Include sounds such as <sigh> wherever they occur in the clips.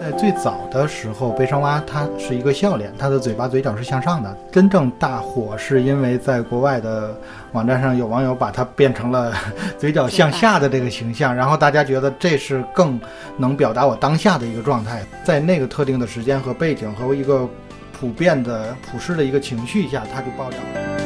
在最早的时候，悲伤蛙它是一个笑脸，它的嘴巴嘴角是向上的。真正大火是因为在国外的网站上有网友把它变成了 <laughs> 嘴角向下的这个形象，然后大家觉得这是更能表达我当下的一个状态，在那个特定的时间和背景和一个普遍的普世的一个情绪下，它就爆涨了。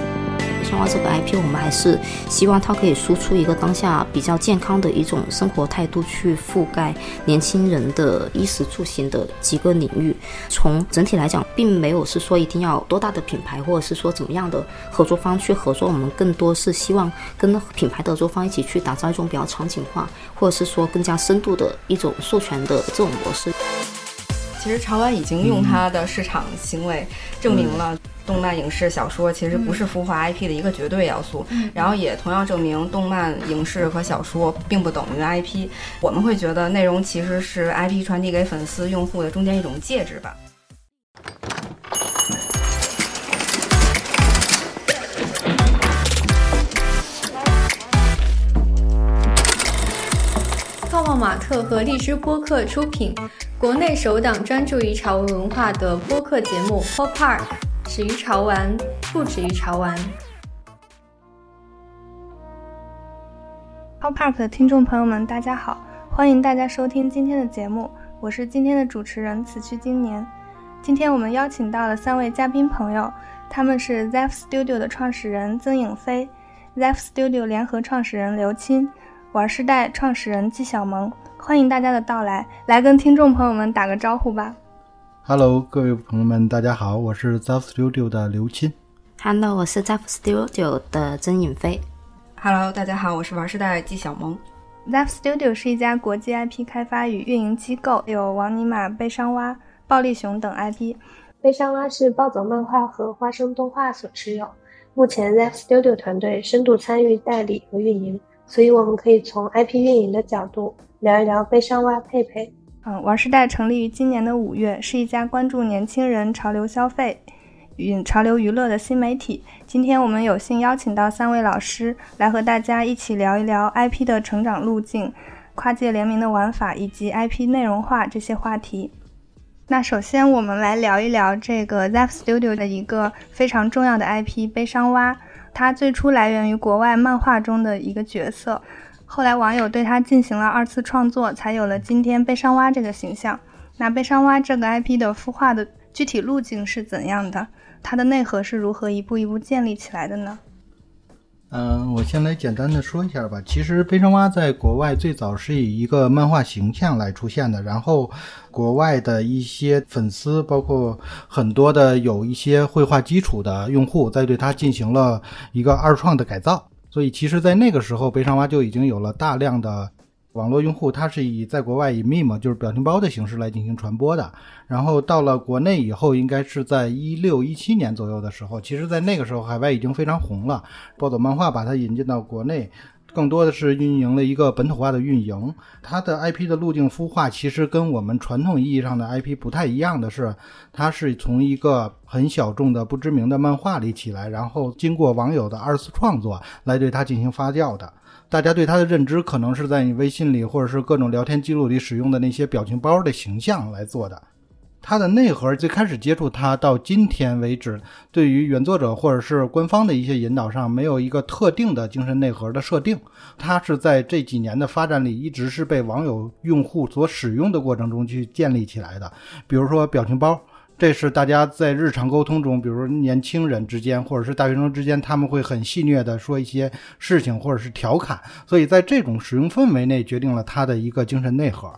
伤蛙这个 IP，我们还是希望它可以输出一个当下比较健康的一种生活态度，去覆盖年轻人的衣食住行的几个领域。从整体来讲，并没有是说一定要多大的品牌，或者是说怎么样的合作方去合作。我们更多是希望跟品牌的合作方一起去打造一种比较场景化，或者是说更加深度的一种授权的这种模式。其实潮玩已经用它的市场行为证明了。动漫、影视、小说其实不是孵化 IP 的一个绝对要素，然后也同样证明动漫、影视和小说并不等于 IP。我们会觉得内容其实是 IP 传递给粉丝、用户的中间一种介质吧。马特和荔枝播客出品，国内首档专注于潮文文化的播客节目《Pop Park》。始于潮玩，不止于潮玩。Pop Park 的听众朋友们，大家好，欢迎大家收听今天的节目，我是今天的主持人此去今年。今天我们邀请到了三位嘉宾朋友，他们是 Zef Studio 的创始人曾颖飞，Zef Studio 联合创始人刘钦，玩世代创始人纪晓萌。欢迎大家的到来，来跟听众朋友们打个招呼吧。Hello，各位朋友们，大家好，我是 Zap Studio 的刘钦。Hello，我是 Zap Studio 的曾颖飞。Hello，大家好，我是玩时代纪晓萌。Zap Studio 是一家国际 IP 开发与运营机构，有王尼玛、悲伤蛙、暴力熊等 IP。悲伤蛙是暴走漫画和花生动画所持有。目前 Zap Studio 团队深度参与代理和运营，所以我们可以从 IP 运营的角度聊一聊悲伤蛙佩佩。嗯，玩时代成立于今年的五月，是一家关注年轻人潮流消费与潮流娱乐的新媒体。今天我们有幸邀请到三位老师来和大家一起聊一聊 IP 的成长路径、跨界联名的玩法以及 IP 内容化这些话题。那首先我们来聊一聊这个 Zap Studio 的一个非常重要的 IP—— 悲伤蛙。它最初来源于国外漫画中的一个角色。后来网友对他进行了二次创作，才有了今天悲伤蛙这个形象。那悲伤蛙这个 IP 的孵化的具体路径是怎样的？它的内核是如何一步一步建立起来的呢？嗯，我先来简单的说一下吧。其实悲伤蛙在国外最早是以一个漫画形象来出现的，然后国外的一些粉丝，包括很多的有一些绘画基础的用户，在对它进行了一个二创的改造。所以，其实，在那个时候，悲伤蛙就已经有了大量的网络用户，它是以在国外以 meme 就是表情包的形式来进行传播的。然后到了国内以后，应该是在一六一七年左右的时候，其实，在那个时候，海外已经非常红了。暴走漫画把它引进到国内。更多的是运营了一个本土化的运营，它的 IP 的路径孵化其实跟我们传统意义上的 IP 不太一样的是，它是从一个很小众的不知名的漫画里起来，然后经过网友的二次创作来对它进行发酵的。大家对它的认知可能是在你微信里或者是各种聊天记录里使用的那些表情包的形象来做的。它的内核最开始接触它到今天为止，对于原作者或者是官方的一些引导上，没有一个特定的精神内核的设定。它是在这几年的发展里，一直是被网友用户所使用的过程中去建立起来的。比如说表情包，这是大家在日常沟通中，比如年轻人之间或者是大学生之间，他们会很戏谑的说一些事情或者是调侃，所以在这种使用氛围内，决定了他的一个精神内核。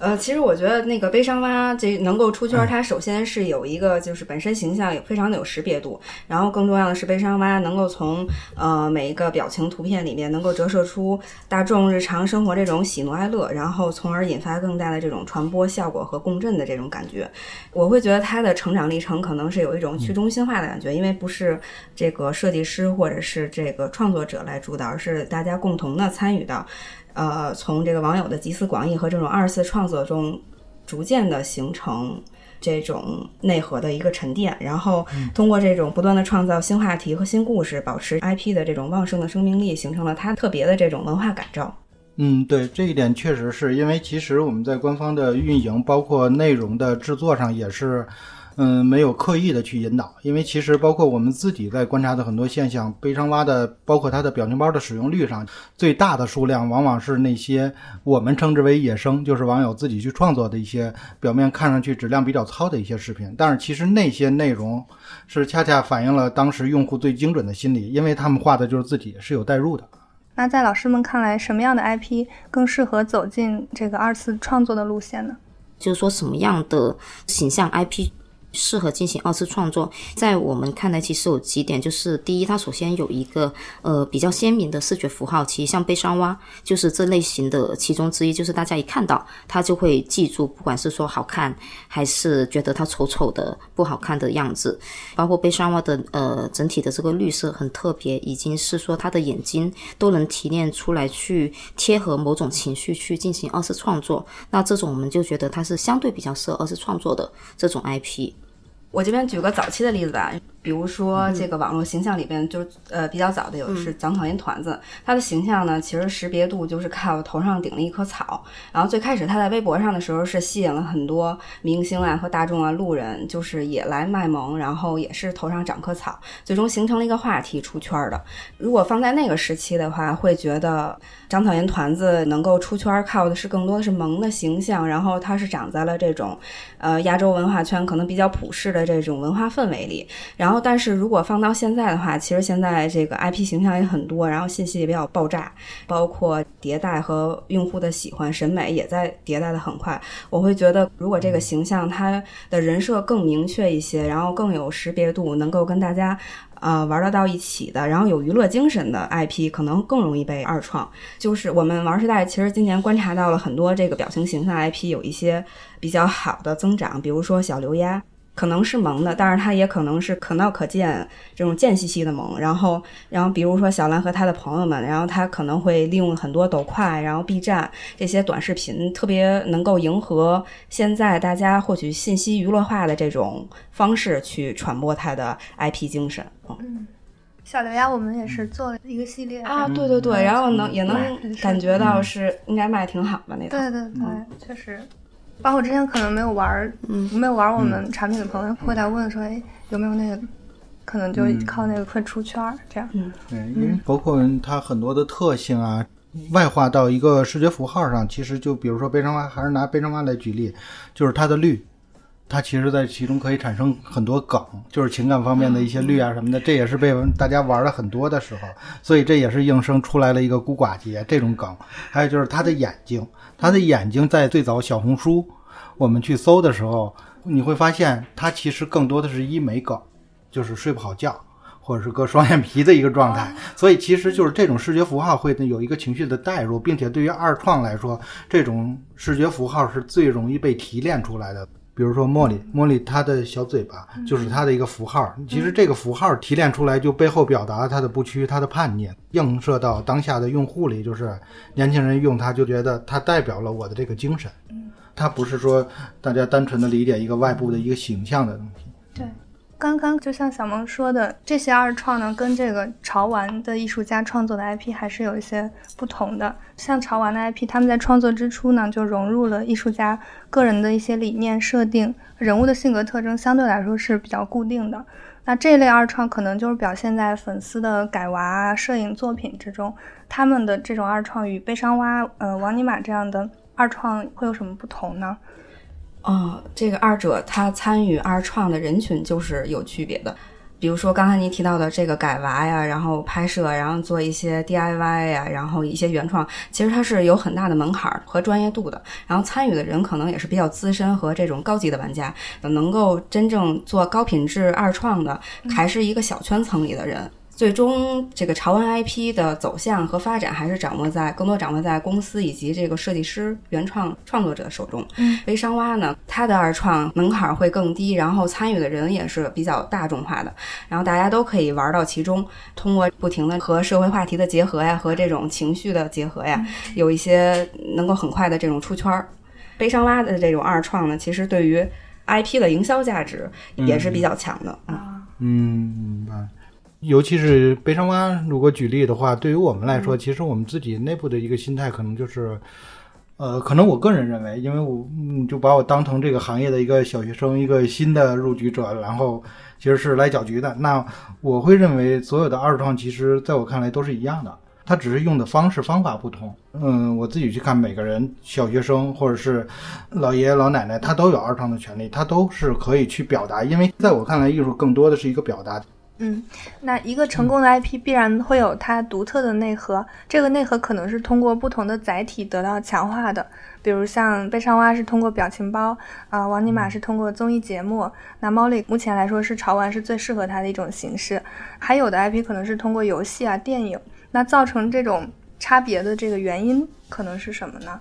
呃，其实我觉得那个悲伤蛙这能够出圈，它首先是有一个就是本身形象有非常的有识别度，然后更重要的是悲伤蛙能够从呃每一个表情图片里面能够折射出大众日常生活这种喜怒哀乐，然后从而引发更大的这种传播效果和共振的这种感觉。我会觉得它的成长历程可能是有一种去中心化的感觉，因为不是这个设计师或者是这个创作者来主导，而是大家共同的参与到。呃，从这个网友的集思广益和这种二次创作中，逐渐的形成这种内核的一个沉淀，然后通过这种不断的创造新话题和新故事，保持 IP 的这种旺盛的生命力，形成了它特别的这种文化感召。嗯，对，这一点确实是因为其实我们在官方的运营，包括内容的制作上也是。嗯，没有刻意的去引导，因为其实包括我们自己在观察的很多现象，悲伤蛙的包括它的表情包的使用率上，最大的数量往往是那些我们称之为野生，就是网友自己去创作的一些表面看上去质量比较糙的一些视频。但是其实那些内容是恰恰反映了当时用户最精准的心理，因为他们画的就是自己是有代入的。那在老师们看来，什么样的 IP 更适合走进这个二次创作的路线呢？就是说什么样的形象 IP？适合进行二次创作，在我们看来，其实有几点，就是第一，它首先有一个呃比较鲜明的视觉符号，其实像悲伤蛙就是这类型的其中之一，就是大家一看到它就会记住，不管是说好看，还是觉得它丑丑的不好看的样子，包括悲伤蛙的呃整体的这个绿色很特别，已经是说它的眼睛都能提炼出来去贴合某种情绪去进行二次创作，那这种我们就觉得它是相对比较适合二次创作的这种 IP。我这边举个早期的例子吧。比如说，这个网络形象里边，就是呃比较早的有是长草烟团子，他的形象呢，其实识别度就是靠头上顶了一棵草。然后最开始他在微博上的时候，是吸引了很多明星啊和大众啊路人，就是也来卖萌，然后也是头上长棵草，最终形成了一个话题出圈的。如果放在那个时期的话，会觉得长草烟团子能够出圈，靠的是更多的是萌的形象，然后它是长在了这种呃亚洲文化圈可能比较普世的这种文化氛围里，然后。然后，但是如果放到现在的话，其实现在这个 IP 形象也很多，然后信息也比较爆炸，包括迭代和用户的喜欢审美也在迭代的很快。我会觉得，如果这个形象它的人设更明确一些，然后更有识别度，能够跟大家呃玩得到一起的，然后有娱乐精神的 IP，可能更容易被二创。就是我们玩时代其实今年观察到了很多这个表情形象 IP 有一些比较好的增长，比如说小刘丫。可能是萌的，但是它也可能是可闹可见这种贱兮兮的萌。然后，然后比如说小兰和他的朋友们，然后他可能会利用很多抖快，然后 B 站这些短视频，特别能够迎合现在大家获取信息娱乐化的这种方式去传播他的 IP 精神。嗯，小刘呀，我们也是做了一个系列啊，对对对，然后能也能感觉到是应该卖挺好的那套。对对对，确实。包括之前可能没有玩，嗯，没有玩我们产品的朋友会来问说，哎，有没有那个，可能就靠那个会出圈儿这样。嗯，对，因为包括它很多的特性啊，外化到一个视觉符号上，其实就比如说悲伤蛙，还是拿悲伤蛙来举例，就是它的绿，它其实在其中可以产生很多梗，就是情感方面的一些绿啊什么的，这也是被大家玩了很多的时候，所以这也是应声出来了一个孤寡节这种梗。还有就是它的眼睛。他的眼睛在最早小红书，我们去搜的时候，你会发现他其实更多的是医美梗，就是睡不好觉，或者是割双眼皮的一个状态。所以其实就是这种视觉符号会有一个情绪的代入，并且对于二创来说，这种视觉符号是最容易被提炼出来的。比如说茉莉，茉莉她的小嘴巴就是她的一个符号。其实这个符号提炼出来，就背后表达她的不屈、她的叛逆，映射到当下的用户里，就是年轻人用它就觉得它代表了我的这个精神。它不是说大家单纯的理解一个外部的一个形象的东西。刚刚就像小萌说的，这些二创呢，跟这个潮玩的艺术家创作的 IP 还是有一些不同的。像潮玩的 IP，他们在创作之初呢，就融入了艺术家个人的一些理念设定，人物的性格特征相对来说是比较固定的。那这类二创可能就是表现在粉丝的改娃摄影作品之中。他们的这种二创与悲伤蛙、呃王尼玛这样的二创会有什么不同呢？哦，这个二者他参与二创的人群就是有区别的，比如说刚才您提到的这个改娃呀，然后拍摄，然后做一些 DIY 呀，然后一些原创，其实它是有很大的门槛和专业度的。然后参与的人可能也是比较资深和这种高级的玩家，能够真正做高品质二创的，还是一个小圈层里的人。最终，这个潮玩 IP 的走向和发展还是掌握在更多掌握在公司以及这个设计师、原创创作者手中。嗯微商蛙呢，它的二创门槛会更低，然后参与的人也是比较大众化的，然后大家都可以玩到其中。通过不停的和社会话题的结合呀，和这种情绪的结合呀，有一些能够很快的这种出圈儿。悲伤蛙的这种二创呢，其实对于 IP 的营销价值也是比较强的啊。嗯，明白。尤其是悲伤蛙，如果举例的话，对于我们来说，其实我们自己内部的一个心态可能就是，呃，可能我个人认为，因为我嗯就把我当成这个行业的一个小学生，一个新的入局者，然后其实是来搅局的。那我会认为，所有的二创其实在我看来都是一样的，它只是用的方式方法不同。嗯，我自己去看每个人，小学生或者是老爷爷老奶奶，他都有二创的权利，他都是可以去表达。因为在我看来，艺术更多的是一个表达。嗯，那一个成功的 IP 必然会有它独特的内核，这个内核可能是通过不同的载体得到强化的，比如像悲伤蛙是通过表情包，啊、王尼玛是通过综艺节目，那猫里目前来说是潮玩是最适合它的一种形式，还有的 IP 可能是通过游戏啊、电影，那造成这种差别的这个原因可能是什么呢？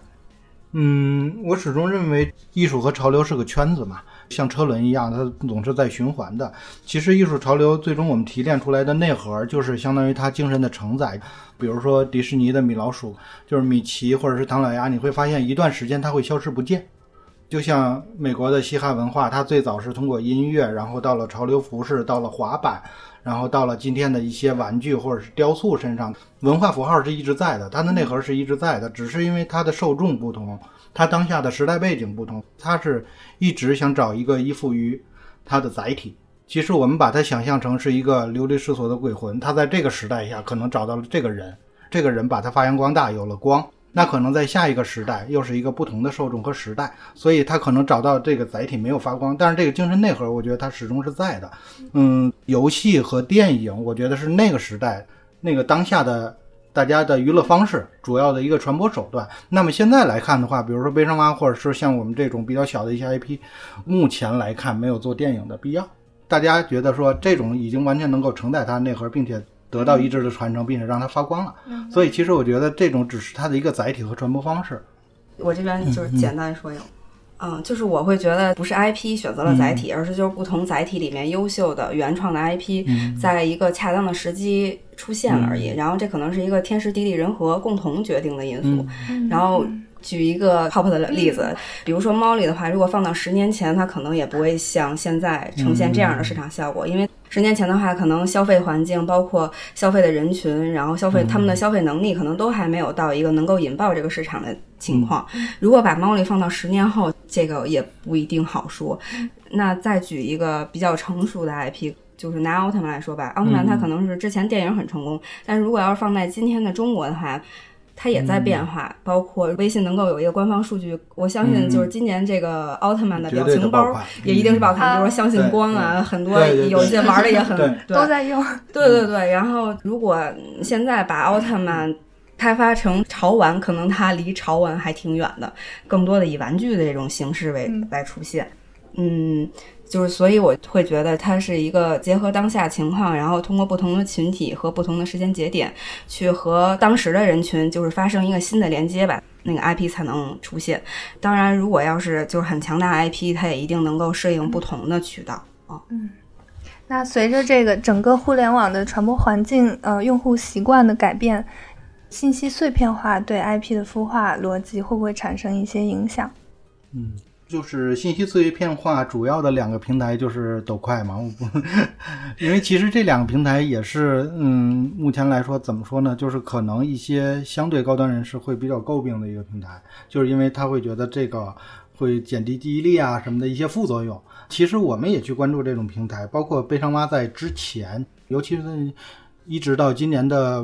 嗯，我始终认为艺术和潮流是个圈子嘛，像车轮一样，它总是在循环的。其实艺术潮流最终我们提炼出来的内核，就是相当于它精神的承载。比如说迪士尼的米老鼠，就是米奇或者是唐老鸭，你会发现一段时间它会消失不见。就像美国的嘻哈文化，它最早是通过音乐，然后到了潮流服饰，到了滑板，然后到了今天的一些玩具或者是雕塑身上，文化符号是一直在的，它的内核是一直在的，只是因为它的受众不同，它当下的时代背景不同，它是一直想找一个依附于它的载体。其实我们把它想象成是一个流离失所的鬼魂，他在这个时代下可能找到了这个人，这个人把他发扬光大，有了光。那可能在下一个时代又是一个不同的受众和时代，所以他可能找到这个载体没有发光，但是这个精神内核，我觉得它始终是在的。嗯，游戏和电影，我觉得是那个时代那个当下的大家的娱乐方式主要的一个传播手段。那么现在来看的话，比如说悲伤蛙，或者是像我们这种比较小的一些 IP，目前来看没有做电影的必要。大家觉得说这种已经完全能够承载它的内核，并且得到一致的传承，并且让它发光了。所以其实我觉得这种只是它的一个载体和传播方式。我这边就是简单说一下。嗯，就是我会觉得不是 IP 选择了载体，而是就是不同载体里面优秀的原创的 IP，、在一个恰当的时机出现了而已。然后这可能是一个天时地利人和共同决定的因素。然后举一个 pop 的例子，比如说猫里的话，如果放到十年前，它可能也不会像现在呈现这样的市场效果，因为。十年前的话，可能消费环境，包括消费的人群，然后消费他们的消费能力，可能都还没有到一个能够引爆这个市场的情况。如果把猫里放到十年后，这个也不一定好说。那再举一个比较成熟的 IP，就是拿奥特曼来说吧，奥特曼它可能是之前电影很成功，但是如果要是放在今天的中国的话，它也在变化，包括微信能够有一个官方数据，我相信就是今年这个奥特曼的表情包也一定是爆款，比如说相信光啊，很多有一些玩的也很都在用。对对对，然后如果现在把奥特曼开发成潮玩，可能它离潮玩还挺远的，更多的以玩具的这种形式为来出现，嗯。就是，所以我会觉得它是一个结合当下情况，然后通过不同的群体和不同的时间节点，去和当时的人群就是发生一个新的连接吧，那个 IP 才能出现。当然，如果要是就是很强大 IP，它也一定能够适应不同的渠道啊。嗯，那随着这个整个互联网的传播环境，呃，用户习惯的改变，信息碎片化对 IP 的孵化逻辑会不会产生一些影响？嗯。就是信息碎片化主要的两个平台就是抖快嘛，我不，<laughs> 因为其实这两个平台也是，嗯，目前来说怎么说呢？就是可能一些相对高端人士会比较诟病的一个平台，就是因为他会觉得这个会减低记忆力啊什么的一些副作用。其实我们也去关注这种平台，包括悲伤蛙在之前，尤其是。一直到今年的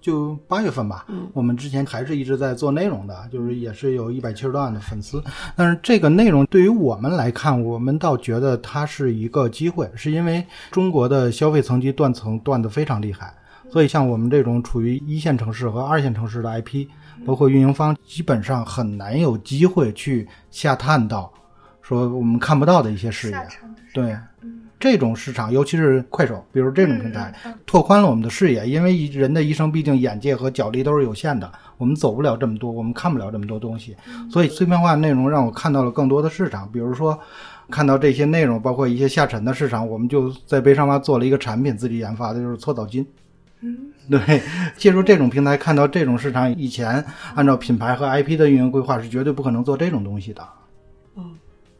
就八月份吧，嗯，我们之前还是一直在做内容的，就是也是有一百七十多万的粉丝。但是这个内容对于我们来看，我们倒觉得它是一个机会，是因为中国的消费层级断层断得非常厉害，所以像我们这种处于一线城市和二线城市的 IP，包括运营方，基本上很难有机会去下探到说我们看不到的一些视野，对。这种市场，尤其是快手，比如这种平台，拓宽了我们的视野。因为人的一生毕竟眼界和脚力都是有限的，我们走不了这么多，我们看不了这么多东西。所以碎片化内容让我看到了更多的市场。比如说，看到这些内容，包括一些下沉的市场，我们就在悲伤蛙做了一个产品，自己研发的就是搓澡巾。嗯，对，<laughs> 借助这种平台看到这种市场，以前按照品牌和 IP 的运营规划是绝对不可能做这种东西的。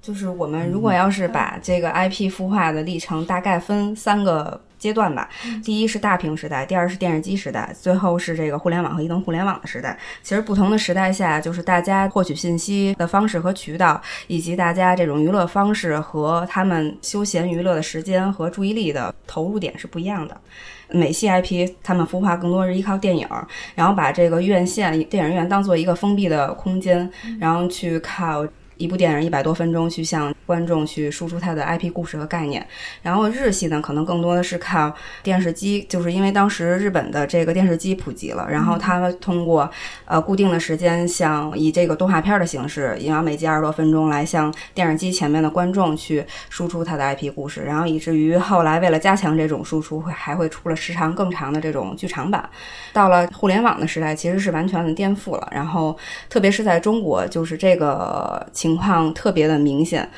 就是我们如果要是把这个 IP 孵化的历程大概分三个阶段吧。第一是大屏时代，第二是电视机时代，最后是这个互联网和移动互联网的时代。其实不同的时代下，就是大家获取信息的方式和渠道，以及大家这种娱乐方式和他们休闲娱乐的时间和注意力的投入点是不一样的。美系 IP 他们孵化更多是依靠电影，然后把这个院线电影院当做一个封闭的空间，然后去靠。一部电影一百多分钟，去向观众去输出它的 IP 故事和概念。然后日系呢，可能更多的是靠电视机，就是因为当时日本的这个电视机普及了，然后他们通过呃固定的时间，像以这个动画片的形式，也要每集二十多分钟来向电视机前面的观众去输出它的 IP 故事。然后以至于后来为了加强这种输出，会还会出了时长更长的这种剧场版。到了互联网的时代，其实是完全的颠覆了。然后特别是在中国，就是这个。情况特别的明显，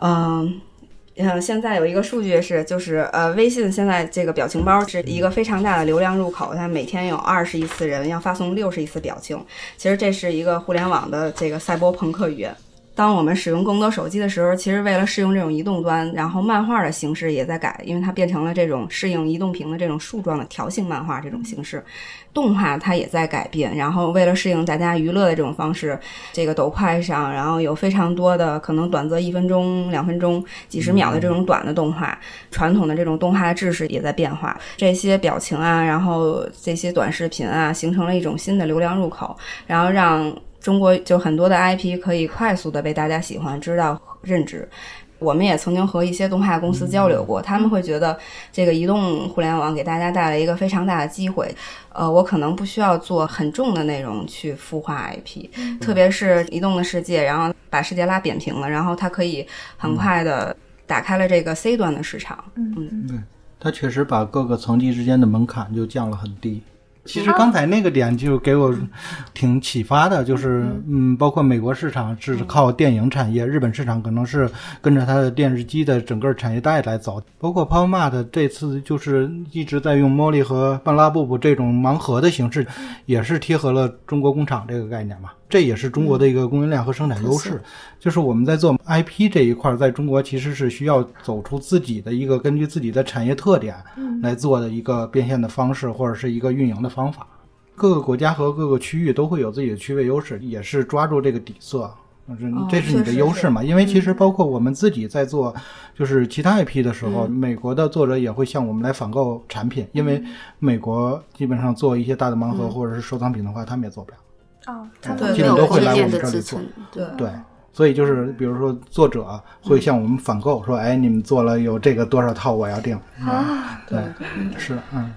嗯，嗯，现在有一个数据是，就是呃，微信现在这个表情包是一个非常大的流量入口，它每天有二十亿次人要发送六十亿次表情，其实这是一个互联网的这个赛博朋克语言。当我们使用更多手机的时候，其实为了适应这种移动端，然后漫画的形式也在改，因为它变成了这种适应移动屏的这种树状的条形漫画这种形式。动画它也在改变，然后为了适应大家娱乐的这种方式，这个抖快上，然后有非常多的可能短则一分钟、两分钟、几十秒的这种短的动画。传统的这种动画的制式也在变化，这些表情啊，然后这些短视频啊，形成了一种新的流量入口，然后让。中国就很多的 IP 可以快速的被大家喜欢、知道、认知。我们也曾经和一些动画公司交流过，他们会觉得这个移动互联网给大家带来一个非常大的机会。呃，我可能不需要做很重的内容去孵化 IP，特别是移动的世界，然后把世界拉扁平了，然后它可以很快的打开了这个 C 端的市场。嗯，对，它确实把各个层级之间的门槛就降了很低。其实刚才那个点就给我挺启发的，就是嗯，包括美国市场是靠电影产业，日本市场可能是跟着它的电视机的整个产业带来走。包括 PowerMart 这次就是一直在用 Molly 和半拉布布这种盲盒的形式，也是贴合了中国工厂这个概念嘛。这也是中国的一个供应链和生产优势，就是我们在做 IP 这一块，在中国其实是需要走出自己的一个根据自己的产业特点来做的一个变现的方式，或者是一个运营的方法。各个国家和各个区域都会有自己的区位优势，也是抓住这个底色，这是你的优势嘛？因为其实包括我们自己在做就是其他 IP 的时候，美国的作者也会向我们来反购产品，因为美国基本上做一些大的盲盒或者是收藏品的话，他们也做不了。哦，基本都会来我们这里做，对。对，所以就是比如说作者会向我们反购，说哎，你们做了有这个多少套，我要订。啊，对，是嗯。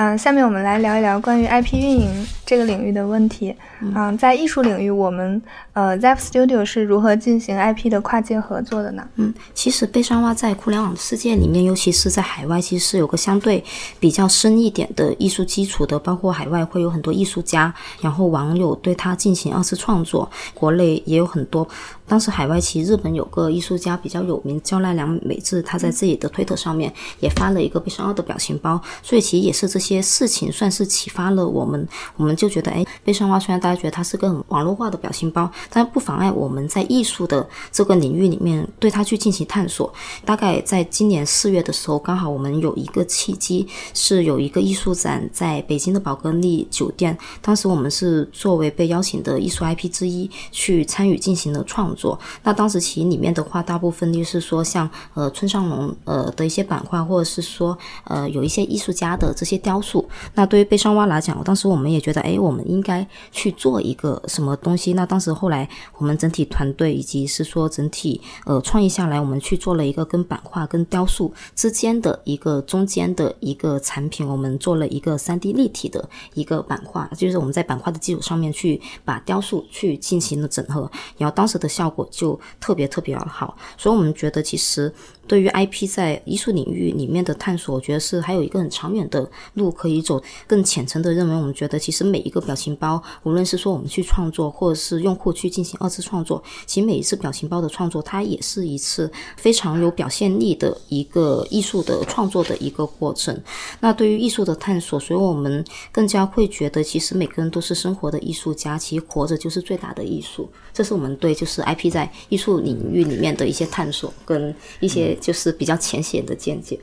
嗯，下面我们来聊一聊关于 IP 运营这个领域的问题。嗯，在艺术领域，我们呃 z e p Studio 是如何进行 IP 的跨界合作的呢？嗯，其实悲伤蛙在互联网世界里面，尤其是在海外，其实是有个相对比较深一点的艺术基础的。包括海外会有很多艺术家，然后网友对他进行二次创作，国内也有很多。当时海外其实日本有个艺术家比较有名，叫奈良美智，他在自己的推特上面也发了一个悲伤蛙的表情包。所以其实也是这些。些事情算是启发了我们，我们就觉得，哎，悲伤蛙虽然大家觉得它是个很网络化的表情包，但不妨碍我们在艺术的这个领域里面对它去进行探索。大概在今年四月的时候，刚好我们有一个契机，是有一个艺术展在北京的宝格丽酒店，当时我们是作为被邀请的艺术 IP 之一去参与进行了创作。那当时其里面的话，大部分就是说像呃村上隆呃的一些板块，或者是说呃有一些艺术家的这些雕。雕塑，那对于悲伤蛙来讲，当时我们也觉得，哎，我们应该去做一个什么东西。那当时后来，我们整体团队以及是说整体呃创意下来，我们去做了一个跟版画跟雕塑之间的一个中间的一个产品，我们做了一个三 D 立体的一个版画，就是我们在版画的基础上面去把雕塑去进行了整合，然后当时的效果就特别特别好，所以我们觉得其实。对于 IP 在艺术领域里面的探索，我觉得是还有一个很长远的路可以走。更浅层的认为，我们觉得其实每一个表情包，无论是说我们去创作，或者是用户去进行二次创作，其实每一次表情包的创作，它也是一次非常有表现力的一个艺术的创作的一个过程。那对于艺术的探索，所以我们更加会觉得，其实每个人都是生活的艺术家，其实活着就是最大的艺术。这是我们对就是 IP 在艺术领域里面的一些探索跟一些。就是比较浅显的见解。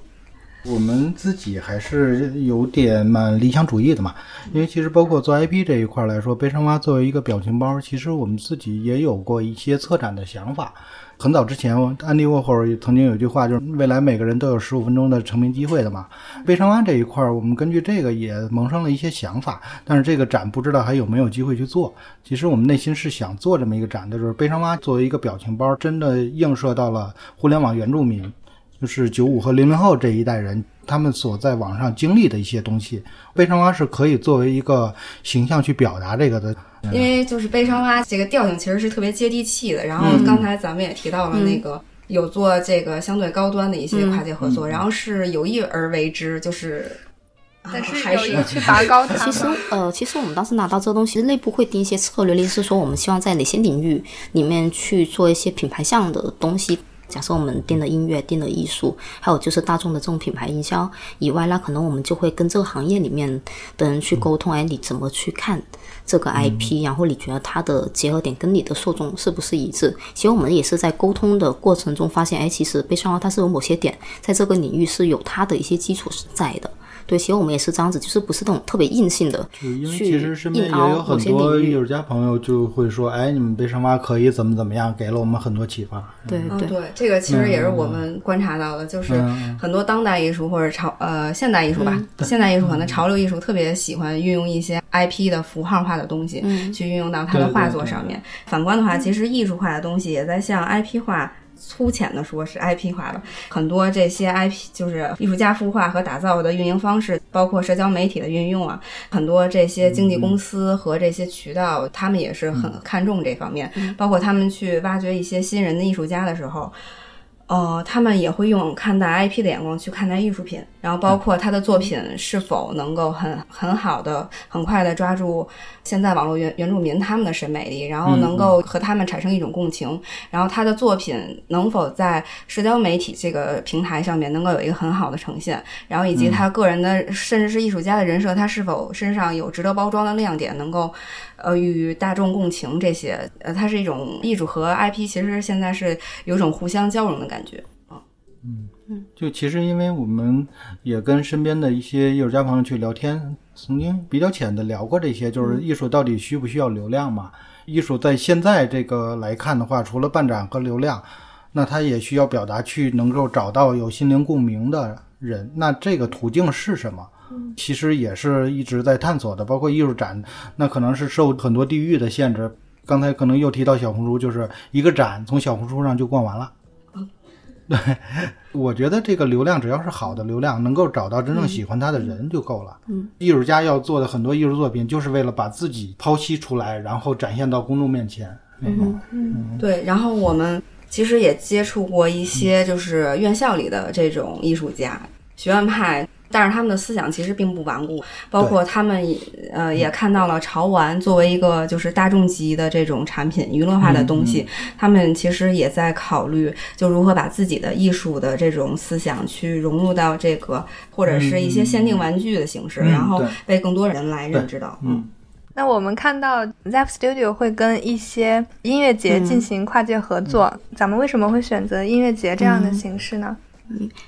我们自己还是有点蛮理想主义的嘛，因为其实包括做 IP 这一块来说，悲伤蛙作为一个表情包，其实我们自己也有过一些策展的想法。很早之前，安迪沃霍尔曾经有句话，就是未来每个人都有十五分钟的成名机会的嘛。悲伤蛙这一块，我们根据这个也萌生了一些想法，但是这个展不知道还有没有机会去做。其实我们内心是想做这么一个展的，就是悲伤蛙作为一个表情包，真的映射到了互联网原住民。就是九五和零零后这一代人，他们所在网上经历的一些东西，悲伤蛙是可以作为一个形象去表达这个的。因为就是悲伤蛙这个调性其实是特别接地气的。然后刚才咱们也提到了那个有做这个相对高端的一些跨界合作，然后是有意而为之，就是但是还是有意去拔高它。<laughs> 其实，呃，其实我们当时拿到这个东西，内部会定一些策略，例如是说我们希望在哪些领域里面去做一些品牌项的东西。假设我们定了音乐，定了艺术，还有就是大众的这种品牌营销以外，那可能我们就会跟这个行业里面的人去沟通，哎，你怎么去看这个 IP？然后你觉得它的结合点跟你的受众是不是一致？其实我们也是在沟通的过程中发现，哎，其实悲伤它是有某些点在这个领域是有它的一些基础是在的。对，其实我们也是这样子，就是不是那种特别硬性的就因为去其实身边硬也有凹某些很多领域。艺术家朋友就会说，哎，你们悲伤蛙可以怎么怎么样，给了我们很多启发。对嗯，对。对，这个其实也是我们观察到的，就是嗯很多当代艺术或者潮呃现代艺术吧，现代艺术可能潮流艺术特别喜欢运用一些 IP 的符号化的东西，去运用到他的画作对上面。反观的话，其实艺术化的东西也在向 IP 化。粗浅的说是 IP 化的，很多这些 IP 就是艺术家孵化和打造的运营方式，包括社交媒体的运用啊，很多这些经纪公司和这些渠道，他们也是很看重这方面，包括他们去挖掘一些新人的艺术家的时候，呃，他们也会用看待 IP 的眼光去看待艺术品，然后包括他的作品是否能够很很好的、很快的抓住现在网络原原住民他们的审美力，然后能够和他们产生一种共情，然后他的作品能否在社交媒体这个平台上面能够有一个很好的呈现，然后以及他个人的甚至是艺术家的人设，他是否身上有值得包装的亮点，能够呃与大众共情这些，呃，它是一种艺术和 IP，其实现在是有种互相交融的感觉。啊。嗯就其实因为我们也跟身边的一些艺术家朋友去聊天，曾经比较浅的聊过这些，就是艺术到底需不需要流量嘛？艺术在现在这个来看的话，除了办展和流量，那它也需要表达去能够找到有心灵共鸣的人。那这个途径是什么？其实也是一直在探索的，包括艺术展，那可能是受很多地域的限制。刚才可能又提到小红书，就是一个展从小红书上就逛完了。对，我觉得这个流量只要是好的流量，能够找到真正喜欢他的人就够了。嗯，艺术家要做的很多艺术作品，就是为了把自己剖析出来，然后展现到公众面前。嗯，对，然后我们其实也接触过一些就是院校里的这种艺术家，学院派。但是他们的思想其实并不顽固，包括他们也呃也看到了潮玩作为一个就是大众级的这种产品，娱乐化的东西，他们其实也在考虑就如何把自己的艺术的这种思想去融入到这个或者是一些限定玩具的形式，嗯然后被更多人来认知到。嗯，那我们看到 Zap Studio 会跟一些音乐节进行跨界合作，咱们为什么会选择音乐节这样的形式呢？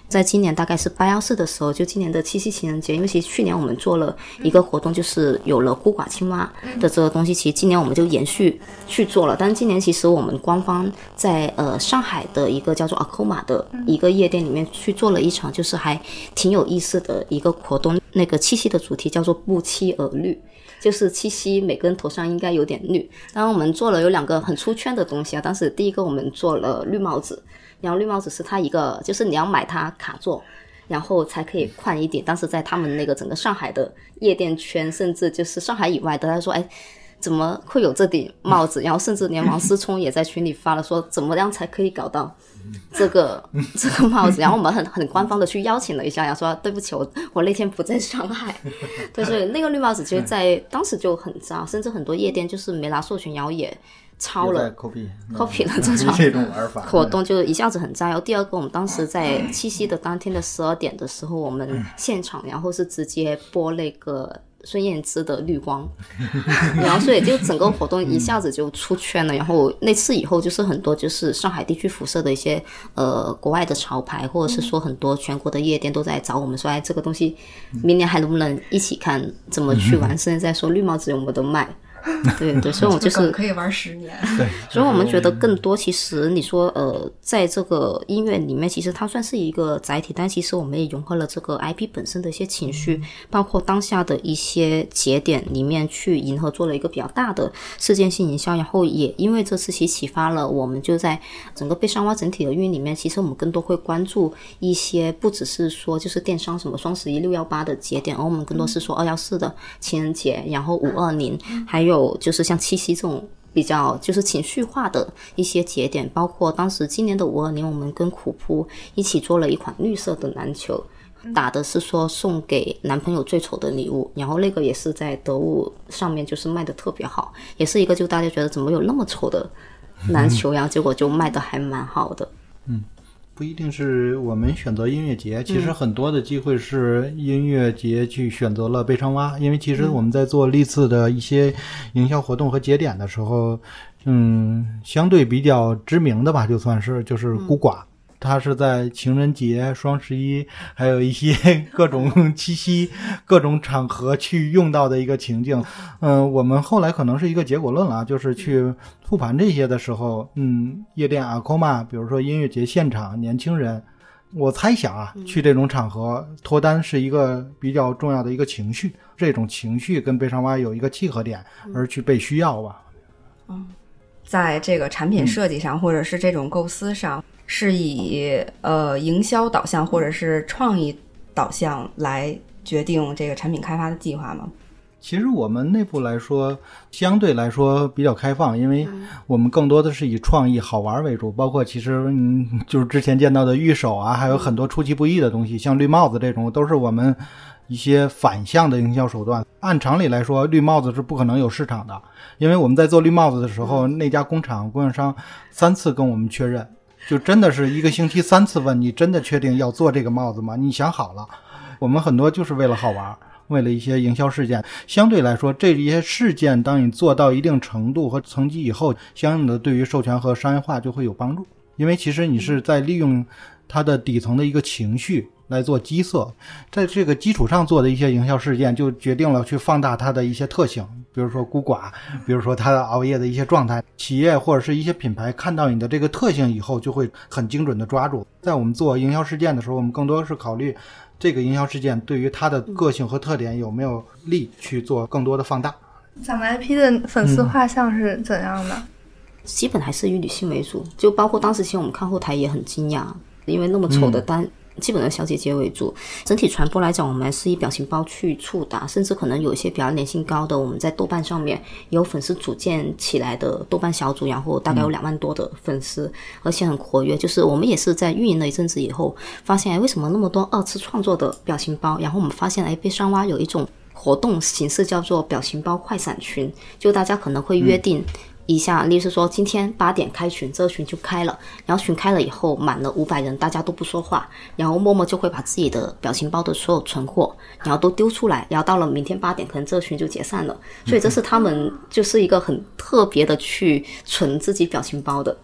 在今年大概是八幺四的时候，就今年的七夕情人节，因为其实去年我们做了一个活动，就是有了孤寡青蛙的这个东西，其实今年我们就延续去做了。但是今年其实我们官方在呃上海的一个叫做 Akoma 的一个夜店里面去做了一场，就是还挺有意思的一个活动。那个七夕的主题叫做不期而绿。就是七夕，每个人头上应该有点绿。然后我们做了有两个很出圈的东西啊。当时第一个我们做了绿帽子，然后绿帽子是它一个，就是你要买它卡座，然后才可以换一点。但是在他们那个整个上海的夜店圈，甚至就是上海以外的，他说：“哎，怎么会有这顶帽子？”然后甚至连王思聪也在群里发了说：“怎么样才可以搞到 <laughs> 这个这个帽子？”然后我们很很官方的去邀请了一下，然后说：“对不起，我我那天不在上海。<laughs> ”对，所以那个绿帽子其实在当时就很渣，甚至很多夜店就是没拿授权，然后也抄了。copy copy 了这种 <laughs> 这种玩法活动就一下子很炸。然后第二个，我们当时在七夕的当天的十二点的时候，我们现场然后是直接播那个孙燕姿的绿光，<laughs> 然后所以就整个活动一下子就出圈了。然后那次以后，就是很多就是上海地区辐射的一些呃国外的潮牌，或者是说很多全国的夜店都在找我们说，哎，这个东西明年还能不能一起看，怎么去玩？<laughs> 甚至在说绿帽子有没有得卖。<laughs> 对对，所以我就是可以玩十年。对，<laughs> 所以我们觉得更多，其实你说呃，在这个音乐里面，其实它算是一个载体，但其实我们也融合了这个 IP 本身的一些情绪，包括当下的一些节点里面去迎合，做了一个比较大的事件性营销。然后也因为这次其实启发了我们，就在整个悲伤蛙整体的运营里面，其实我们更多会关注一些不只是说就是电商什么双十一、六幺八的节点，而我们更多是说二幺四的情人节，然后五二零，还有。有就是像七夕这种比较就是情绪化的一些节点，包括当时今年的五二零，我们跟苦扑一起做了一款绿色的篮球，打的是说送给男朋友最丑的礼物，然后那个也是在得物上面就是卖的特别好，也是一个就大家觉得怎么有那么丑的篮球，然后结果就卖的还蛮好的。嗯。不一定是我们选择音乐节，其实很多的机会是音乐节去选择了悲伤蛙，因为其实我们在做历次的一些营销活动和节点的时候，嗯，相对比较知名的吧，就算是就是孤寡。它是在情人节、双十一，<laughs> 还有一些 <laughs> 各种七夕、<laughs> 各种场合去用到的一个情境。嗯，我们后来可能是一个结果论了，就是去复盘这些的时候，嗯，夜店阿 m 玛，比如说音乐节现场，年轻人，我猜想啊，去这种场合脱单是一个比较重要的一个情绪，这种情绪跟悲伤蛙有一个契合点，而去被需要吧。嗯，在这个产品设计上，或者是这种构思上。是以呃营销导向或者是创意导向来决定这个产品开发的计划吗？其实我们内部来说，相对来说比较开放，因为我们更多的是以创意好玩为主。包括其实嗯，就是之前见到的玉手啊，还有很多出其不意的东西，像绿帽子这种，都是我们一些反向的营销手段。按常理来说，绿帽子是不可能有市场的，因为我们在做绿帽子的时候，那家工厂供应商三次跟我们确认。就真的是一个星期三次问你，真的确定要做这个帽子吗？你想好了？我们很多就是为了好玩，为了一些营销事件。相对来说，这一些事件，当你做到一定程度和层级以后，相应的对于授权和商业化就会有帮助。因为其实你是在利用它的底层的一个情绪。来做基色，在这个基础上做的一些营销事件，就决定了去放大它的一些特性，比如说孤寡，比如说他熬夜的一些状态。企业或者是一些品牌看到你的这个特性以后，就会很精准的抓住。在我们做营销事件的时候，我们更多是考虑这个营销事件对于它的个性和特点有没有利去做更多的放大。咱们 IP 的粉丝画像是怎样的？基本还是以女性为主，就包括当时其实我们看后台也很惊讶，因为那么丑的单。基本的小姐姐为主，整体传播来讲，我们是以表情包去触达，甚至可能有一些比较粘性高的，我们在豆瓣上面有粉丝组建起来的豆瓣小组，然后大概有两万多的粉丝，而且很活跃。就是我们也是在运营了一阵子以后，发现哎，为什么那么多二次创作的表情包？然后我们发现哎，被山蛙有一种活动形式叫做表情包快闪群，就大家可能会约定。一下，例如说今天八点开群，这个群就开了，然后群开了以后满了五百人，大家都不说话，然后默默就会把自己的表情包的所有存货，然后都丢出来，然后到了明天八点，可能这个群就解散了。所以这是他们就是一个很特别的去存自己表情包的。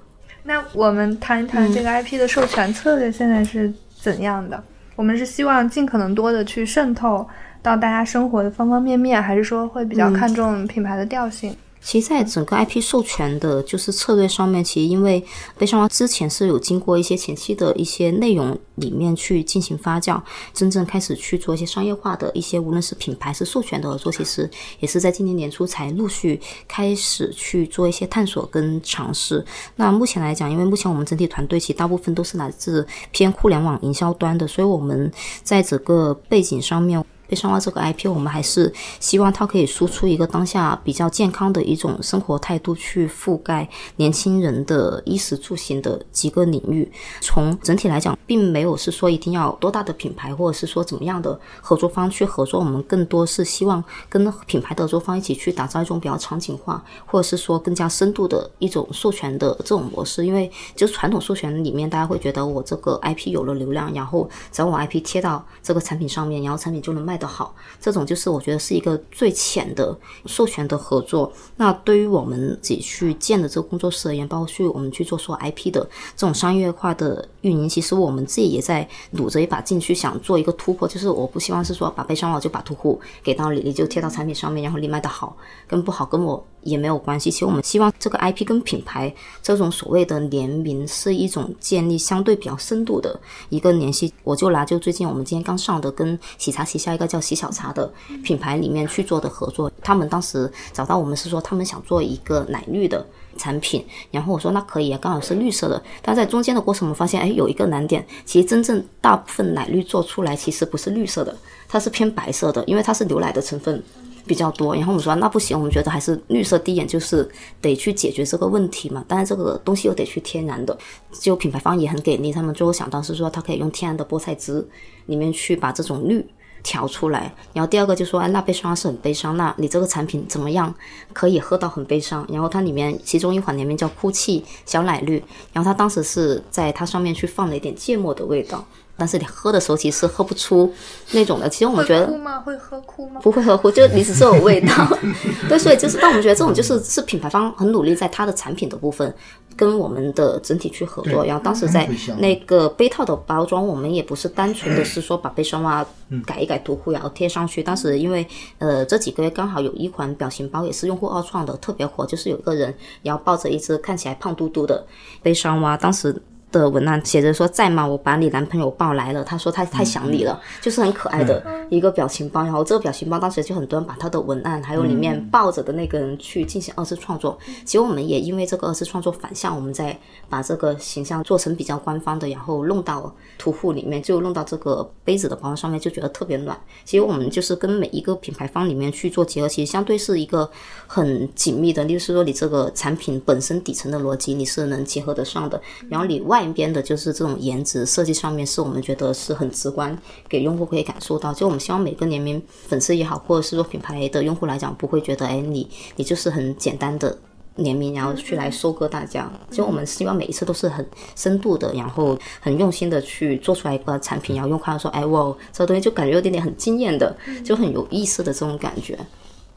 那我们谈一谈这个 IP 的授权策略现在是怎样的？我们是希望尽可能多的去渗透到大家生活的方方面面，还是说会比较看重品牌的调性？其实，在整个 IP 授权的，就是策略上面，其实因为悲伤蛙之前是有经过一些前期的一些内容里面去进行发酵，真正开始去做一些商业化的一些，无论是品牌是授权的合作，其实也是在今年年初才陆续开始去做一些探索跟尝试。那目前来讲，因为目前我们整体团队其实大部分都是来自偏互联网营销端的，所以我们在整个背景上面。悲伤蛙这个 IP，我们还是希望它可以输出一个当下比较健康的一种生活态度，去覆盖年轻人的衣食住行的几个领域。从整体来讲，并没有是说一定要多大的品牌，或者是说怎么样的合作方去合作。我们更多是希望跟品牌的合作方一起去打造一种比较场景化，或者是说更加深度的一种授权的这种模式。因为就传统授权里面，大家会觉得我这个 IP 有了流量，然后只要我 IP 贴到这个产品上面，然后产品就能卖。的好，这种就是我觉得是一个最浅的授权的合作。那对于我们自己去建的这个工作室而言，包括去我们去做说 IP 的这种商业化的运营，其实我们自己也在努着一把劲去想做一个突破，就是我不希望是说把悲伤了就把图库给到你，你就贴到产品上面，然后你卖的好跟不好跟我也没有关系。其实我们希望这个 IP 跟品牌这种所谓的联名是一种建立相对比较深度的一个联系。我就拿就最近我们今天刚上的跟喜茶旗下一个叫喜小茶的品牌里面去做的合作，他们当时找到我们是说他们想做一个奶绿的产品，然后我说那可以啊，刚好是绿色的。但在中间的过程，我们发现哎有一个难点，其实真正大部分奶绿做出来其实不是绿色的，它是偏白色的，因为它是牛奶的成分。比较多，然后我们说那不行，我们觉得还是绿色第一眼就是得去解决这个问题嘛。但是这个东西又得去天然的，就品牌方也很给力，他们最后想到是说，它可以用天然的菠菜汁里面去把这种绿调出来。然后第二个就说，哎，那悲伤是很悲伤，那你这个产品怎么样可以喝到很悲伤？然后它里面其中一款里面叫哭泣小奶绿，然后它当时是在它上面去放了一点芥末的味道。但是你喝的时候其实喝不出那种的。其实我们觉得哭吗？会喝哭吗？不会喝哭，就你只是有味道。<laughs> 对，所以就是，但我们觉得这种就是是品牌方很努力在它的产品的部分跟我们的整体去合作。然后当时在那个杯套的包装，我们也不是单纯的是说把杯霜啊改一改涂糊然后贴上去。当时因为呃这几个月刚好有一款表情包也是用户二创的特别火，就是有一个人然后抱着一只看起来胖嘟嘟的悲伤蛙，当时。的文案写着说在吗？我把你男朋友抱来了。他说他太想你了，就是很可爱的一个表情包。然后这个表情包当时就很多人把他的文案还有里面抱着的那个人去进行二次创作。其实我们也因为这个二次创作反向，我们在把这个形象做成比较官方的，然后弄到图库里面，就弄到这个杯子的包装上面，就觉得特别暖。其实我们就是跟每一个品牌方里面去做结合，其实相对是一个很紧密的。例如说你这个产品本身底层的逻辑你是能结合得上的，然后你外。边的就是这种颜值设计上面，是我们觉得是很直观，给用户可以感受到。就我们希望每个联名粉丝也好，或者是说品牌的用户来讲，不会觉得哎，你你就是很简单的联名，然后去来收割大家。就我们希望每一次都是很深度的，然后很用心的去做出来一个产品，然后用户说哎哇，这个东西就感觉有点点很惊艳的，就很有意思的这种感觉。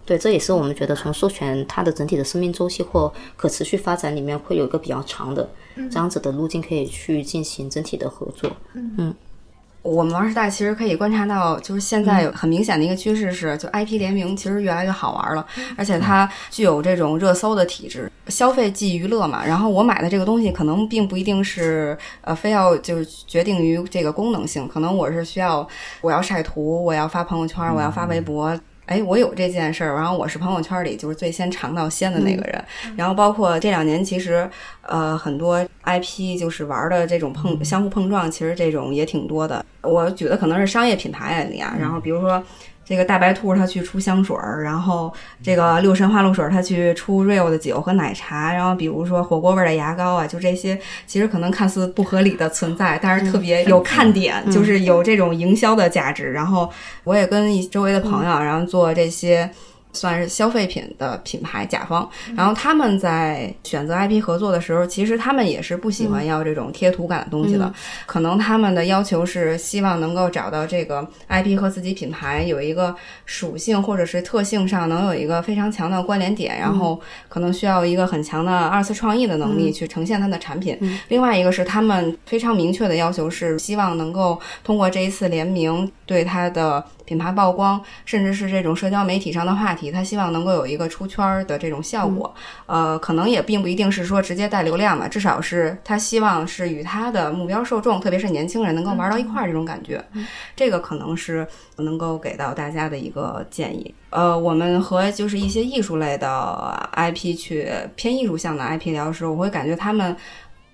对，这也是我们觉得从授权它的整体的生命周期或可持续发展里面会有一个比较长的这样子的路径可以去进行整体的合作。嗯，我们玩时代其实可以观察到，就是现在有很明显的一个趋势是，就 IP 联名其实越来越好玩了，而且它具有这种热搜的体质。消费即娱乐嘛，然后我买的这个东西可能并不一定是呃非要就是决定于这个功能性，可能我是需要我要晒图，我要发朋友圈，我要发微博。哎，我有这件事儿，然后我是朋友圈里就是最先尝到鲜的那个人。然后包括这两年，其实呃很多 IP 就是玩的这种碰相互碰撞，其实这种也挺多的。我举的可能是商业品牌案例啊，然后比如说。这个大白兔它去出香水儿，然后这个六神花露水它去出 real 的酒和奶茶，然后比如说火锅味的牙膏啊，就这些其实可能看似不合理的存在，但是特别有看点，就是有这种营销的价值。然后我也跟周围的朋友，然后做这些。算是消费品的品牌甲方，然后他们在选择 IP 合作的时候，其实他们也是不喜欢要这种贴图感的东西的。可能他们的要求是希望能够找到这个 IP 和自己品牌有一个属性或者是特性上能有一个非常强的关联点，然后可能需要一个很强的二次创意的能力去呈现它的产品。另外一个是他们非常明确的要求是希望能够通过这一次联名对它的。品牌曝光，甚至是这种社交媒体上的话题，他希望能够有一个出圈的这种效果。呃，可能也并不一定是说直接带流量嘛，至少是他希望是与他的目标受众，特别是年轻人能够玩到一块儿这种感觉。这个可能是能够给到大家的一个建议。呃，我们和就是一些艺术类的 IP 去偏艺术向的 IP 聊的时候，我会感觉他们。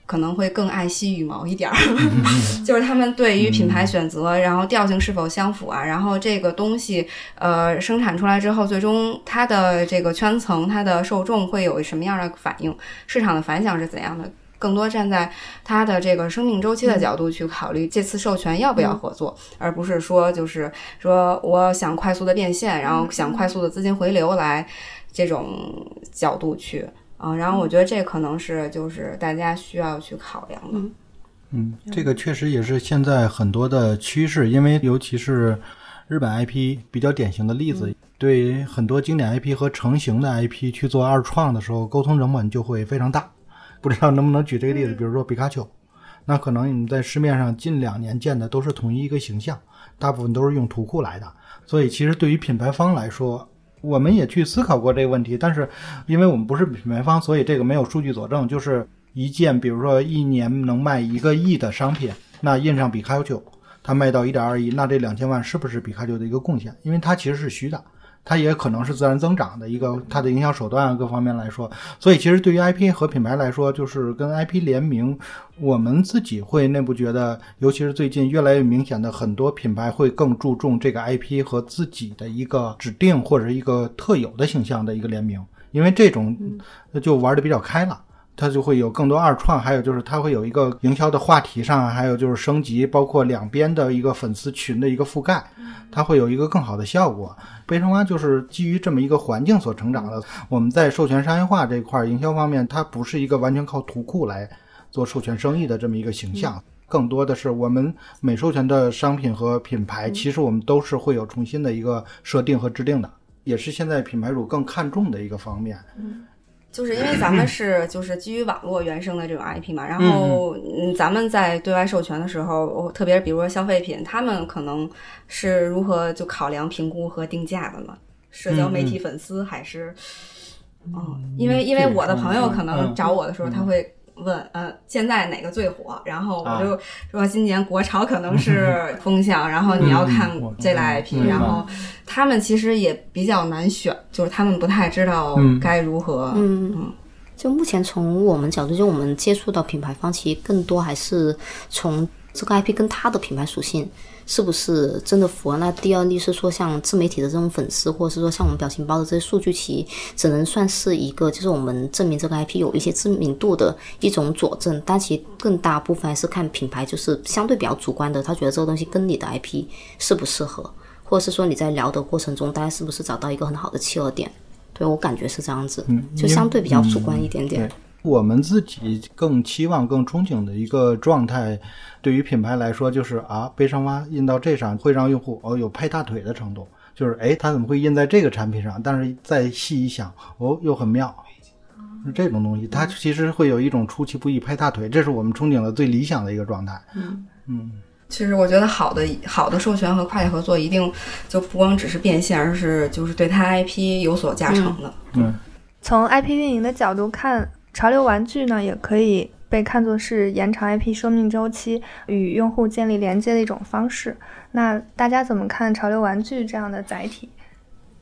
可能会更爱惜羽毛一点儿，<laughs> 就是他们对于品牌选择，然后调性是否相符啊，然后这个东西呃生产出来之后，最终它的这个圈层、它的受众会有什么样的反应，市场的反响是怎样的？更多站在它的这个生命周期的角度去考虑这次授权要不要合作，而不是说就是说我想快速的变现，然后想快速的资金回流来这种角度去。啊，然后我觉得这可能是就是大家需要去考量的。嗯，这个确实也是现在很多的趋势，因为尤其是日本 IP 比较典型的例子，对很多经典 IP 和成型的 IP 去做二创的时候，沟通成本就会非常大。不知道能不能举这个例子，比如说皮卡丘，那可能你们在市面上近两年见的都是统一一个形象，大部分都是用图库来的。所以其实对于品牌方来说，我们也去思考过这个问题，但是因为我们不是品牌方，所以这个没有数据佐证。就是一件，比如说一年能卖一个亿的商品，那印上比卡丘，它卖到一点二亿，那这两千万是不是比卡丘的一个贡献？因为它其实是虚的。它也可能是自然增长的一个它的营销手段啊，各方面来说，所以其实对于 IP 和品牌来说，就是跟 IP 联名，我们自己会内部觉得，尤其是最近越来越明显的，很多品牌会更注重这个 IP 和自己的一个指定或者一个特有的形象的一个联名，因为这种就玩的比较开了。它就会有更多二创，还有就是它会有一个营销的话题上，还有就是升级，包括两边的一个粉丝群的一个覆盖，它会有一个更好的效果。悲伤蛙就是基于这么一个环境所成长的。我们在授权商业化这块营销方面，它不是一个完全靠图库来做授权生意的这么一个形象，更多的是我们每授权的商品和品牌，其实我们都是会有重新的一个设定和制定的，也是现在品牌主更看重的一个方面。就是因为咱们是就是基于网络原生的这种 IP 嘛，然后嗯，咱们在对外授权的时候，特别是比如说消费品，他们可能是如何就考量评估和定价的呢？社交媒体粉丝还是？哦，因为因为我的朋友可能找我的时候，他会。问，呃，现在哪个最火？然后我就说，今年国潮可能是 <laughs> 风向，然后你要看这类 IP，然后他们其实也比较难选，就是他们不太知道该如何。嗯，就目前从我们角度，就我们接触到品牌方，其实更多还是从这个 IP 跟它的品牌属性。是不是真的符合？那第二例是说，像自媒体的这种粉丝，或者是说像我们表情包的这些数据，其只能算是一个，就是我们证明这个 IP 有一些知名度的一种佐证。但其实更大部分还是看品牌，就是相对比较主观的，他觉得这个东西跟你的 IP 适不适合，或者是说你在聊的过程中，大家是不是找到一个很好的契合点？对我感觉是这样子，就相对比较主观一点点。我们自己更期望、更憧憬的一个状态，对于品牌来说，就是啊，悲伤蛙印到这上会让用户哦有拍大腿的程度，就是哎，它怎么会印在这个产品上？但是再细一想，哦，又很妙，是这种东西，它其实会有一种出其不意拍大腿，这是我们憧憬的最理想的一个状态。嗯嗯，其实我觉得好的好的授权和跨界合作，一定就不光只是变现，而是就是对它 IP 有所加成的。嗯，从 IP 运营的角度看。潮流玩具呢，也可以被看作是延长 IP 生命周期与用户建立连接的一种方式。那大家怎么看潮流玩具这样的载体？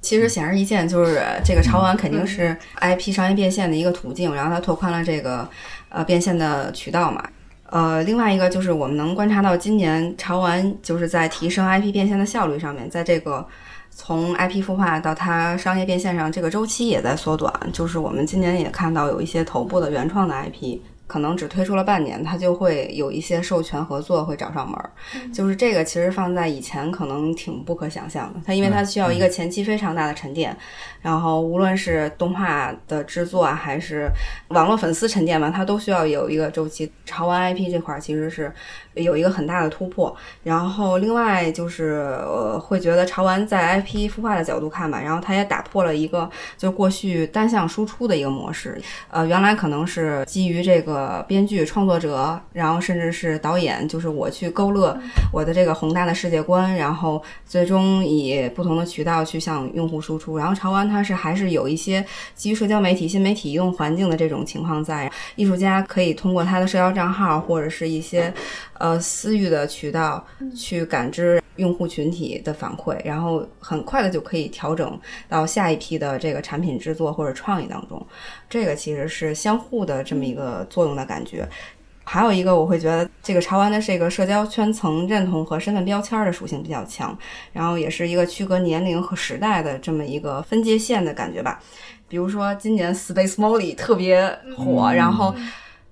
其实显而易见，就是这个潮玩肯定是 IP 商业变现的一个途径，然后它拓宽了这个呃变现的渠道嘛。呃，另外一个就是我们能观察到，今年潮玩就是在提升 IP 变现的效率上面，在这个。从 IP 孵化到它商业变现上，这个周期也在缩短。就是我们今年也看到有一些头部的原创的 IP。可能只推出了半年，它就会有一些授权合作会找上门儿，就是这个其实放在以前可能挺不可想象的。它因为它需要一个前期非常大的沉淀，然后无论是动画的制作啊，还是网络粉丝沉淀嘛，它都需要有一个周期。潮玩 IP 这块其实是有一个很大的突破。然后另外就是呃，会觉得潮玩在 IP 孵化的角度看吧，然后它也打破了一个就过去单向输出的一个模式。呃，原来可能是基于这个。呃，编剧、创作者，然后甚至是导演，就是我去勾勒我的这个宏大的世界观，然后最终以不同的渠道去向用户输出。然后潮玩它是还是有一些基于社交媒体、新媒体移动环境的这种情况在，艺术家可以通过他的社交账号或者是一些呃私域的渠道去感知用户群体的反馈，然后很快的就可以调整到下一批的这个产品制作或者创意当中。这个其实是相互的这么一个作用的感觉，还有一个我会觉得这个潮玩的这个社交圈层认同和身份标签的属性比较强，然后也是一个区隔年龄和时代的这么一个分界线的感觉吧。比如说今年 Space Molly 特别火，然后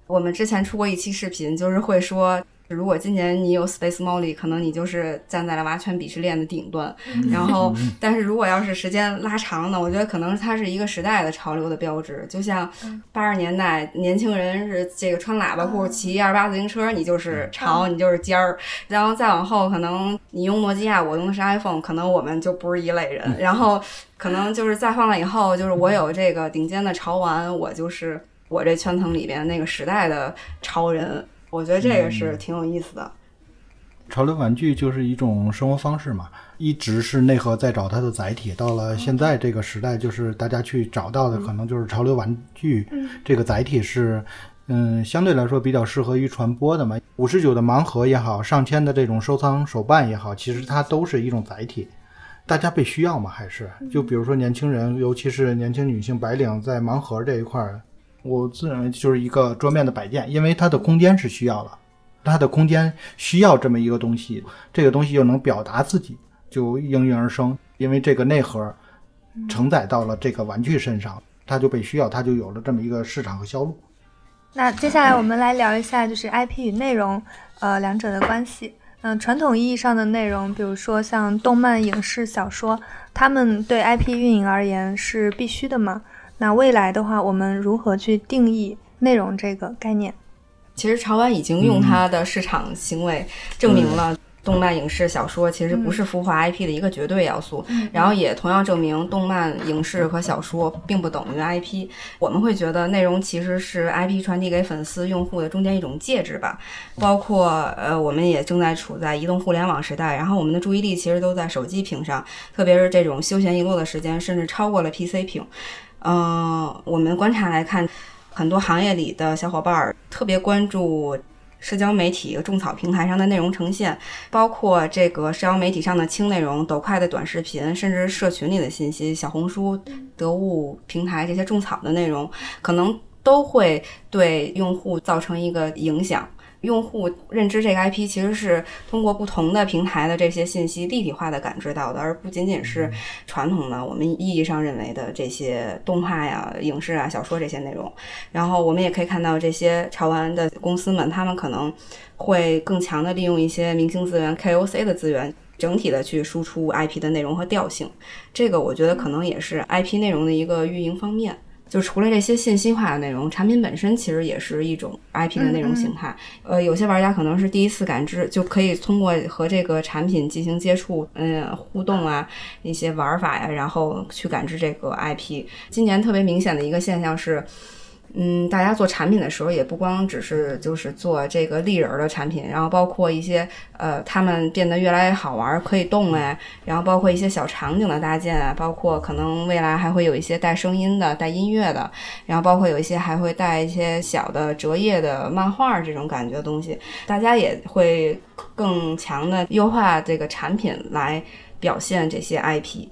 我们之前出过一期视频，就是会说如果今年你有 Space Molly，可能你就是站在了娃圈鄙视链的顶端。然后，但是如果要是时间拉长呢，我觉得可能它是一个时代的潮流的标志。就像八十年代年轻人是这个穿喇叭裤、骑二八自行车，你就是潮，你就是尖儿。然后再往后，可能你用诺基亚，我用的是 iPhone，可能我们就不是一类人。<laughs> 然后，可能就是再放了以后，就是我有这个顶尖的潮玩，我就是我这圈层里边那个时代的潮人。我觉得这个是挺有意思的。潮流玩具就是一种生活方式嘛，一直是内核在找它的载体。到了现在这个时代，就是大家去找到的可能就是潮流玩具这个载体是，嗯，相对来说比较适合于传播的嘛。五十九的盲盒也好，上千的这种收藏手办也好，其实它都是一种载体。大家被需要嘛？还是就比如说年轻人，尤其是年轻女性白领，在盲盒这一块儿。我自认为就是一个桌面的摆件，因为它的空间是需要的，它的空间需要这么一个东西，这个东西又能表达自己，就应运而生。因为这个内核承载到了这个玩具身上，它就被需要，它就有了这么一个市场和销路。那接下来我们来聊一下，就是 IP 与内容，呃，两者的关系。嗯，传统意义上的内容，比如说像动漫、影视、小说，他们对 IP 运营而言是必须的吗？那未来的话，我们如何去定义内容这个概念？其实潮玩已经用它的市场行为证明了，动漫、影视、小说其实不是孵化 IP 的一个绝对要素。然后也同样证明，动漫、影视和小说并不等于 IP。我们会觉得内容其实是 IP 传递给粉丝、用户的中间一种介质吧。包括呃，我们也正在处在移动互联网时代，然后我们的注意力其实都在手机屏上，特别是这种休闲娱乐的时间，甚至超过了 PC 屏。嗯，我们观察来看，很多行业里的小伙伴儿特别关注社交媒体、种草平台上的内容呈现，包括这个社交媒体上的轻内容、抖快的短视频，甚至社群里的信息、小红书、得物平台这些种草的内容，可能都会对用户造成一个影响。用户认知这个 IP 其实是通过不同的平台的这些信息立体化的感知到的，而不仅仅是传统的我们意义上认为的这些动画呀、影视啊、小说这些内容。然后我们也可以看到这些潮玩的公司们，他们可能会更强的利用一些明星资源、KOC 的资源，整体的去输出 IP 的内容和调性。这个我觉得可能也是 IP 内容的一个运营方面。就除了这些信息化的内容，产品本身其实也是一种 IP 的内容形态。呃，有些玩家可能是第一次感知，就可以通过和这个产品进行接触，嗯，互动啊，一些玩法呀，然后去感知这个 IP。今年特别明显的一个现象是。嗯，大家做产品的时候也不光只是就是做这个立人的产品，然后包括一些呃，他们变得越来越好玩，可以动哎，然后包括一些小场景的搭建啊，包括可能未来还会有一些带声音的、带音乐的，然后包括有一些还会带一些小的折页的漫画这种感觉的东西，大家也会更强的优化这个产品来表现这些 IP。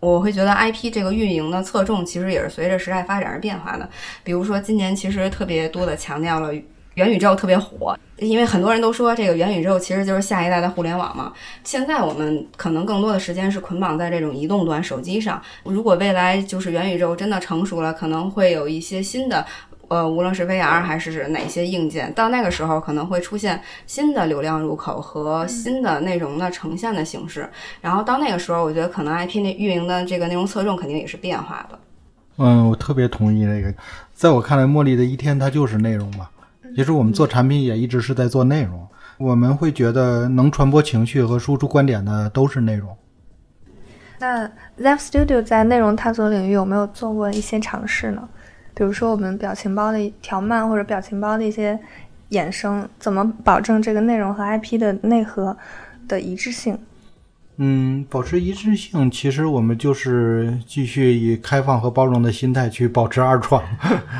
我会觉得 IP 这个运营的侧重其实也是随着时代发展而变化的。比如说今年其实特别多的强调了元宇宙特别火，因为很多人都说这个元宇宙其实就是下一代的互联网嘛。现在我们可能更多的时间是捆绑在这种移动端手机上。如果未来就是元宇宙真的成熟了，可能会有一些新的。呃，无论是 VR 还是哪些硬件，到那个时候可能会出现新的流量入口和新的内容的呈现的形式。然后到那个时候，我觉得可能 IP 那运营的这个内容侧重肯定也是变化的。嗯，我特别同意这个。在我看来，茉莉的一天它就是内容嘛。其实我们做产品也一直是在做内容。我们会觉得能传播情绪和输出观点的都是内容。那 Zap Studio 在内容探索领域有没有做过一些尝试呢？比如说，我们表情包的条漫或者表情包的一些衍生，怎么保证这个内容和 IP 的内核的一致性？嗯，保持一致性，其实我们就是继续以开放和包容的心态去保持二创。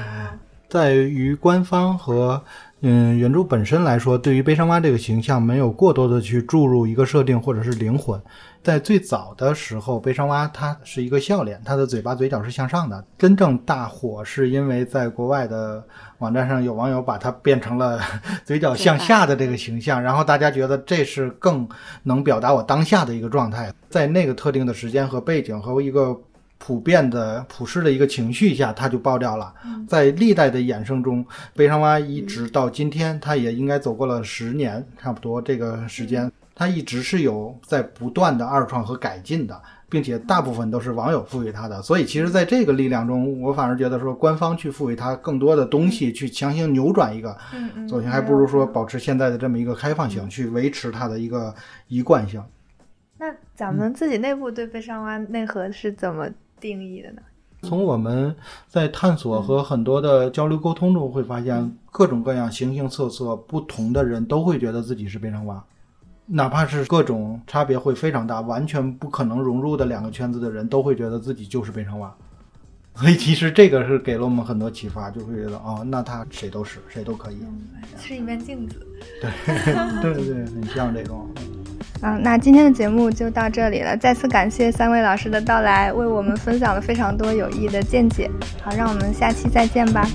<laughs> 在于官方和嗯原著本身来说，对于悲伤蛙这个形象，没有过多的去注入一个设定或者是灵魂。在最早的时候，悲伤蛙它是一个笑脸，它的嘴巴嘴角是向上的。真正大火是因为在国外的网站上有网友把它变成了嘴角向下的这个形象，然后大家觉得这是更能表达我当下的一个状态。在那个特定的时间和背景和一个普遍的、普世的一个情绪下，它就爆掉了。在历代的衍生中，悲伤蛙一直到今天，它也应该走过了十年，差不多这个时间，它一直是有在不断的二创和改进的，并且大部分都是网友赋予它的。所以，其实在这个力量中，我反而觉得说，官方去赋予它更多的东西，去强行扭转一个走向，还不如说保持现在的这么一个开放性，去维持它的一个一贯性。那咱们自己内部对悲伤蛙内核是怎么？定义的呢？从我们在探索和很多的交流沟通中，会发现各种各样、形形色色、不同的人都会觉得自己是悲伤蛙，哪怕是各种差别会非常大、完全不可能融入的两个圈子的人，都会觉得自己就是悲伤蛙。所以，其实这个是给了我们很多启发，就会觉得哦，那他谁都是，谁都可以，是一面镜子。对，对对对，很像这种。<laughs> 嗯，那今天的节目就到这里了。再次感谢三位老师的到来，为我们分享了非常多有益的见解。好，让我们下期再见吧。